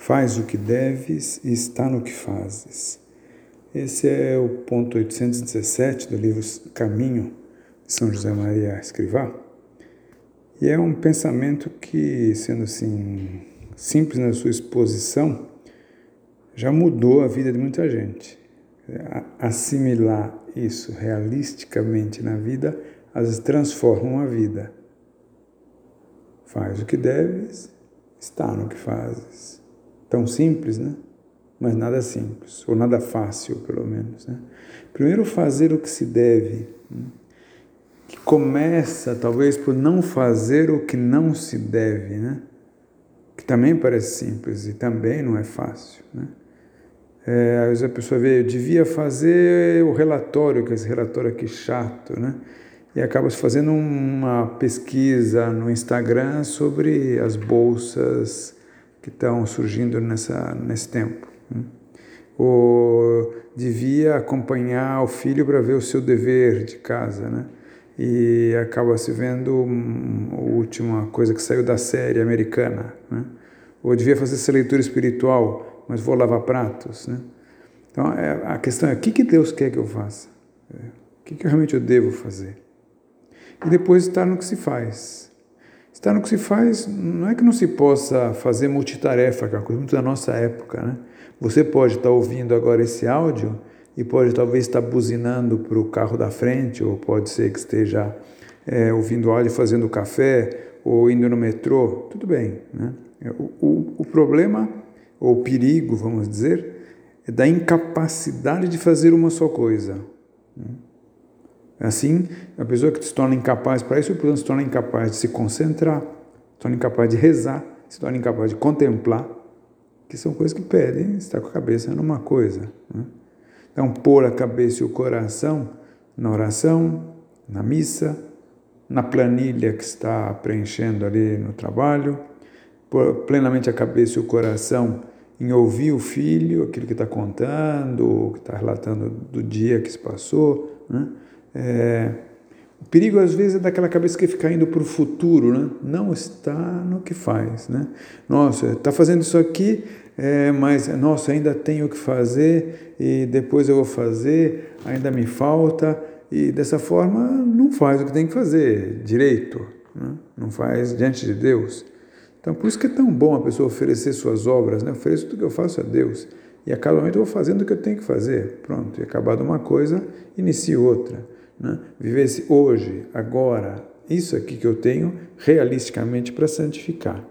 Faz o que deves e está no que fazes. Esse é o ponto 817 do livro Caminho de São José Maria Escrivá. E é um pensamento que, sendo assim, simples na sua exposição, já mudou a vida de muita gente. Assimilar isso realisticamente na vida, às vezes transforma a vida. Faz o que deves, está no que fazes. Tão simples, né? Mas nada simples, ou nada fácil, pelo menos. Né? Primeiro, fazer o que se deve, né? que começa talvez por não fazer o que não se deve, né? que também parece simples e também não é fácil. Né? É, às vezes a pessoa vê, eu devia fazer o relatório, que esse relatório aqui chato, né? E acaba fazendo uma pesquisa no Instagram sobre as bolsas que estão surgindo nessa, nesse tempo. Né? Ou devia acompanhar o filho para ver o seu dever de casa, né? E acaba se vendo a última coisa que saiu da série americana, né? Ou devia fazer essa leitura espiritual, mas vou lavar pratos, né? Então, é, a questão é, o que, que Deus quer que eu faça? É, o que, que realmente eu devo fazer? E depois estar no que se faz. Estar no que se faz, não é que não se possa fazer multitarefa, que é uma coisa muito da nossa época, né? Você pode estar ouvindo agora esse áudio e pode talvez estar buzinando para o carro da frente, ou pode ser que esteja é, ouvindo áudio fazendo café, ou indo no metrô, tudo bem. Né? O, o, o problema, ou o perigo, vamos dizer, é da incapacidade de fazer uma só coisa. Né? Assim, a pessoa que se torna incapaz para isso, portanto, se torna incapaz de se concentrar, se torna incapaz de rezar, se torna incapaz de contemplar, que são coisas que pedem estar com a cabeça numa coisa. Né? Então, pôr a cabeça e o coração na oração, na missa, na planilha que está preenchendo ali no trabalho, pôr plenamente a cabeça e o coração em ouvir o filho, aquilo que está contando, que está relatando do dia que se passou, né? É, o perigo às vezes é daquela cabeça que fica indo para o futuro, né? não está no que faz. Né? Nossa, está fazendo isso aqui, é, mas nossa, ainda tenho que fazer e depois eu vou fazer, ainda me falta, e dessa forma não faz o que tem que fazer direito, né? não faz diante de Deus. Então por isso que é tão bom a pessoa oferecer suas obras, né? ofereço tudo que eu faço a Deus. E a cada momento eu vou fazendo o que eu tenho que fazer. Pronto, e acabado uma coisa, inicio outra. Né? Viver esse hoje, agora, isso aqui que eu tenho realisticamente para santificar.